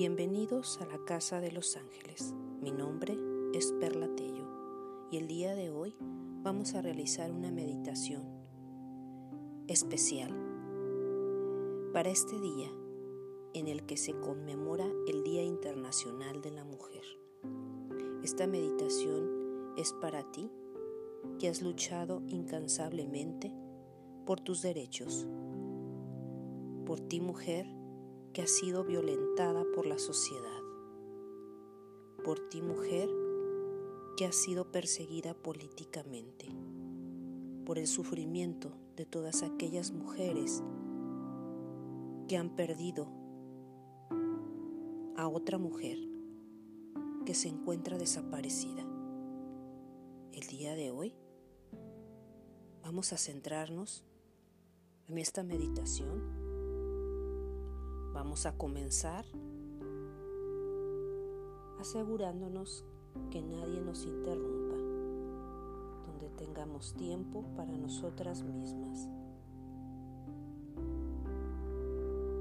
Bienvenidos a la Casa de los Ángeles. Mi nombre es Perla Tello y el día de hoy vamos a realizar una meditación especial para este día en el que se conmemora el Día Internacional de la Mujer. Esta meditación es para ti que has luchado incansablemente por tus derechos, por ti mujer que ha sido violentada por la sociedad, por ti mujer que ha sido perseguida políticamente, por el sufrimiento de todas aquellas mujeres que han perdido a otra mujer que se encuentra desaparecida. El día de hoy vamos a centrarnos en esta meditación Vamos a comenzar asegurándonos que nadie nos interrumpa, donde tengamos tiempo para nosotras mismas.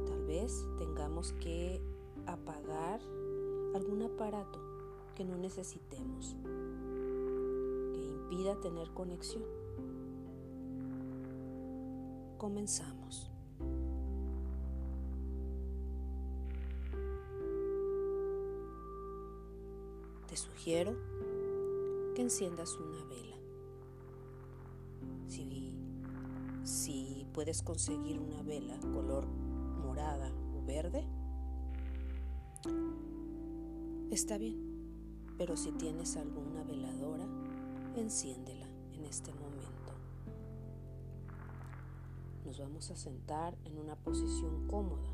Tal vez tengamos que apagar algún aparato que no necesitemos, que impida tener conexión. Comenzamos. Sugiero que enciendas una vela. Si, si puedes conseguir una vela color morada o verde, está bien. Pero si tienes alguna veladora, enciéndela en este momento. Nos vamos a sentar en una posición cómoda,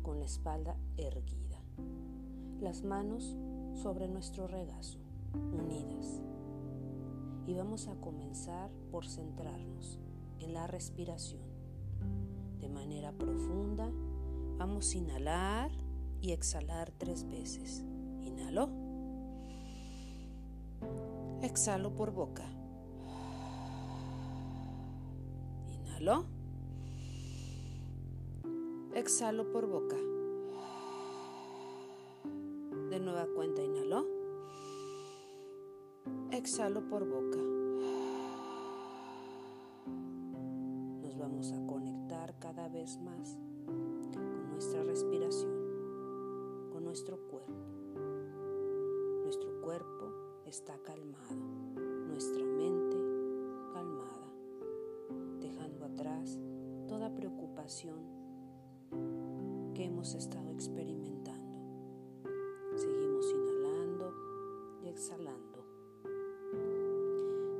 con la espalda erguida. Las manos sobre nuestro regazo, unidas. Y vamos a comenzar por centrarnos en la respiración. De manera profunda, vamos a inhalar y exhalar tres veces. Inhalo. Exhalo por boca. Inhalo. Exhalo por boca. Nueva cuenta, inhalo. Exhalo por boca. Nos vamos a conectar cada vez más con nuestra respiración, con nuestro cuerpo. Nuestro cuerpo está calmado, nuestra mente calmada, dejando atrás toda preocupación que hemos estado experimentando. Exhalando,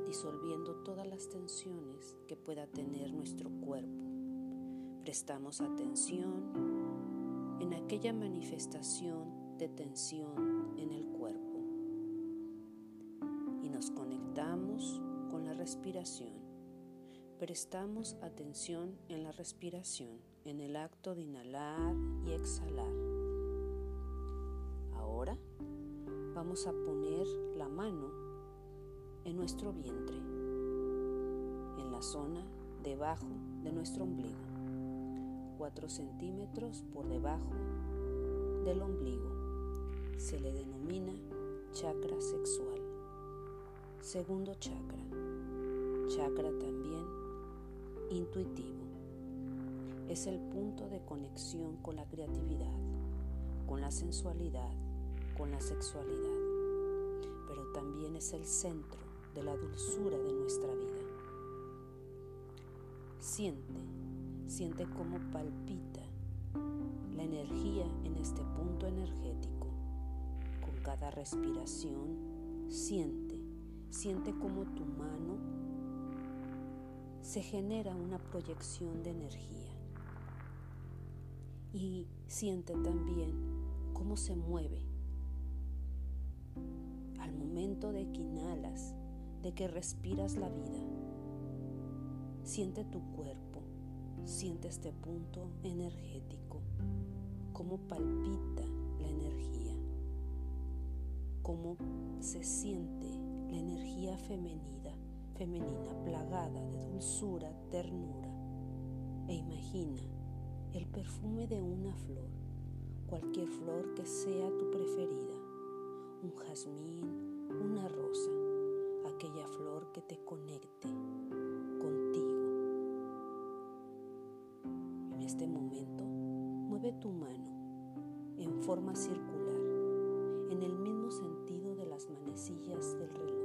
disolviendo todas las tensiones que pueda tener nuestro cuerpo. Prestamos atención en aquella manifestación de tensión en el cuerpo y nos conectamos con la respiración. Prestamos atención en la respiración, en el acto de inhalar y exhalar. Vamos a poner la mano en nuestro vientre, en la zona debajo de nuestro ombligo, 4 centímetros por debajo del ombligo. Se le denomina chakra sexual. Segundo chakra, chakra también intuitivo. Es el punto de conexión con la creatividad, con la sensualidad, con la sexualidad, pero también es el centro de la dulzura de nuestra vida. Siente, siente cómo palpita la energía en este punto energético. Con cada respiración, siente, siente cómo tu mano se genera una proyección de energía. Y siente también cómo se mueve al momento de que inhalas, de que respiras la vida. Siente tu cuerpo, siente este punto energético, cómo palpita la energía, cómo se siente la energía femenina, femenina plagada de dulzura, ternura. E imagina el perfume de una flor, cualquier flor que sea tu preferida, un jazmín, una rosa, aquella flor que te conecte contigo. En este momento, mueve tu mano en forma circular, en el mismo sentido de las manecillas del reloj.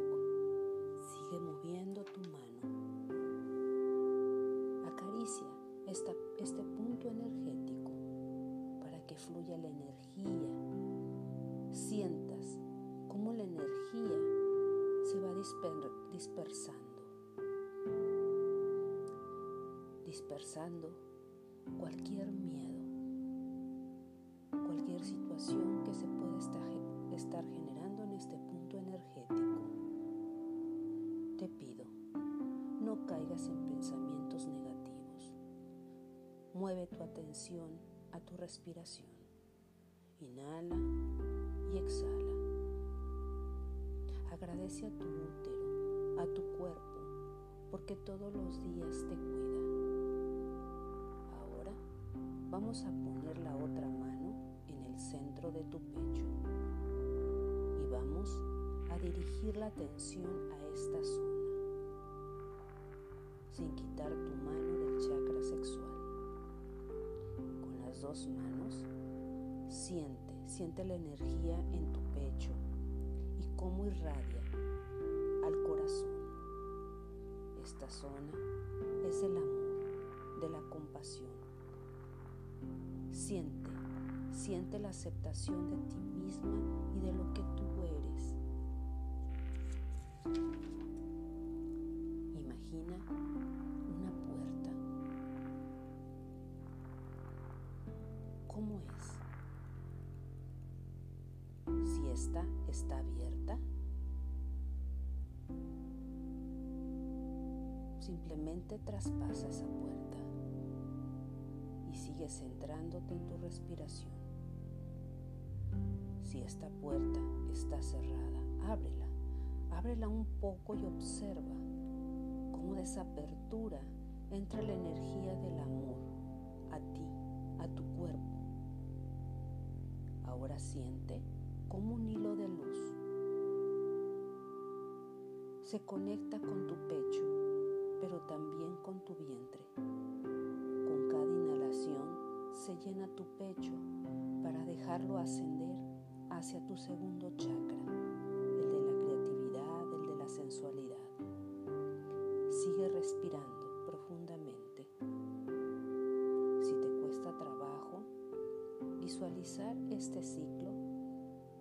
Dispersando. Dispersando cualquier miedo cualquier situación que se pueda estar generando en este punto energético. Te pido, no caigas en pensamientos negativos. Mueve tu atención a tu respiración. Inhala y exhala. Agradece a tu útero, a tu cuerpo, porque todos los días te cuida. Ahora vamos a poner la otra mano centro de tu pecho y vamos a dirigir la atención a esta zona sin quitar tu mano del chakra sexual. Con las dos manos siente, siente la energía en tu pecho y cómo irradia al corazón. Esta zona es el amor, de la compasión. Siente Siente la aceptación de ti misma y de lo que tú eres. Imagina una puerta. ¿Cómo es? Si esta está abierta, simplemente traspasa esa puerta y sigues centrándote en tu respiración. Si esta puerta está cerrada, ábrela. Ábrela un poco y observa cómo de esa apertura entra la energía del amor a ti, a tu cuerpo. Ahora siente como un hilo de luz se conecta con tu pecho, pero también con tu vientre. Con cada inhalación se llena tu pecho para dejarlo ascender hacia tu segundo chakra, el de la creatividad, el de la sensualidad. Sigue respirando profundamente. Si te cuesta trabajo visualizar este ciclo,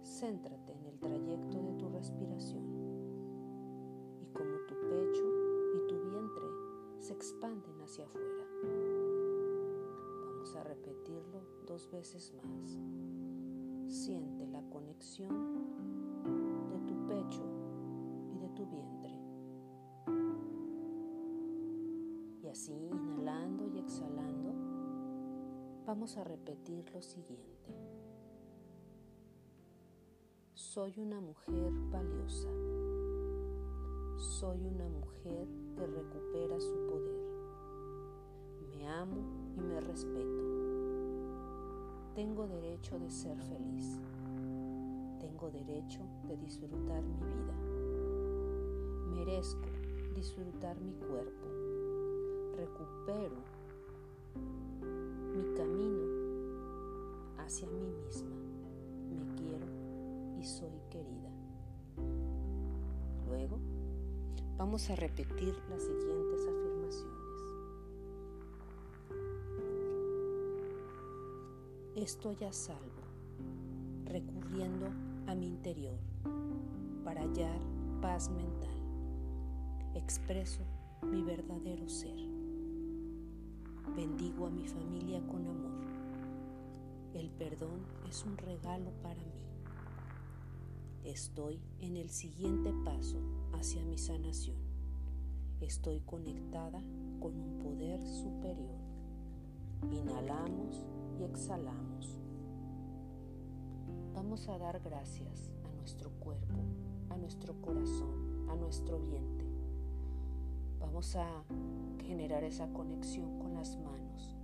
céntrate en el trayecto de tu respiración expanden hacia afuera. Vamos a repetirlo dos veces más. Siente la conexión de tu pecho y de tu vientre. Y así, inhalando y exhalando, vamos a repetir lo siguiente. Soy una mujer valiosa. Soy una mujer que recupera su poder. Respeto. Tengo derecho de ser feliz. Tengo derecho de disfrutar mi vida. Merezco disfrutar mi cuerpo. Recupero mi camino hacia mí misma. Me quiero y soy querida. Luego vamos a repetir las siguientes afirmaciones. Estoy a salvo, recurriendo a mi interior para hallar paz mental. Expreso mi verdadero ser. Bendigo a mi familia con amor. El perdón es un regalo para mí. Estoy en el siguiente paso hacia mi sanación. Estoy conectada con un poder superior. Inhalamos exhalamos. Vamos a dar gracias a nuestro cuerpo, a nuestro corazón, a nuestro vientre. Vamos a generar esa conexión con las manos.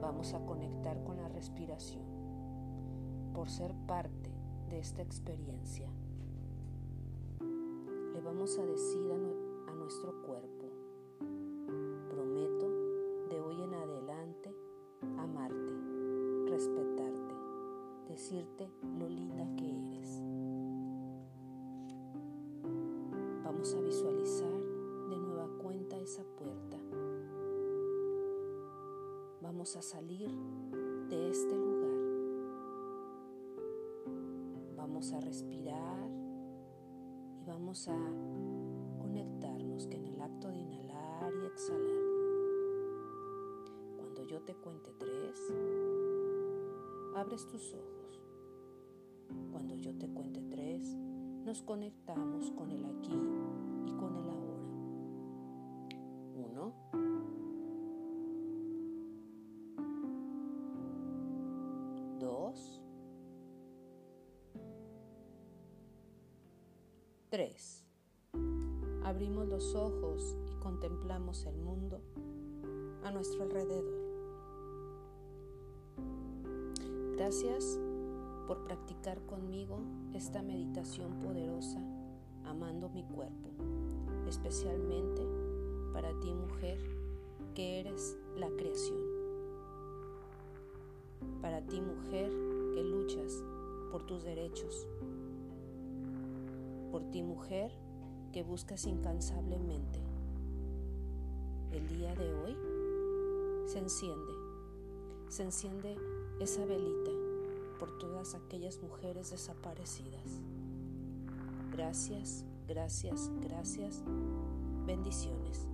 Vamos a conectar con la respiración. por ser parte de esta experiencia. Le vamos a decir a, a nuestro cuerpo, lo linda que eres. Vamos a visualizar de nueva cuenta esa puerta. Vamos a salir de este lugar. Vamos a respirar y vamos a conectarnos que en el acto de inhalar y exhalar, cuando yo te cuente tres, abres tus ojos. Cuando yo te cuente tres, nos conectamos con el aquí y con el ahora. Uno. Dos. Tres. Abrimos los ojos y contemplamos el mundo a nuestro alrededor. Gracias por practicar conmigo esta meditación poderosa, amando mi cuerpo, especialmente para ti mujer, que eres la creación. Para ti mujer, que luchas por tus derechos. Por ti mujer, que buscas incansablemente. El día de hoy se enciende, se enciende esa velita por todas aquellas mujeres desaparecidas. Gracias, gracias, gracias. Bendiciones.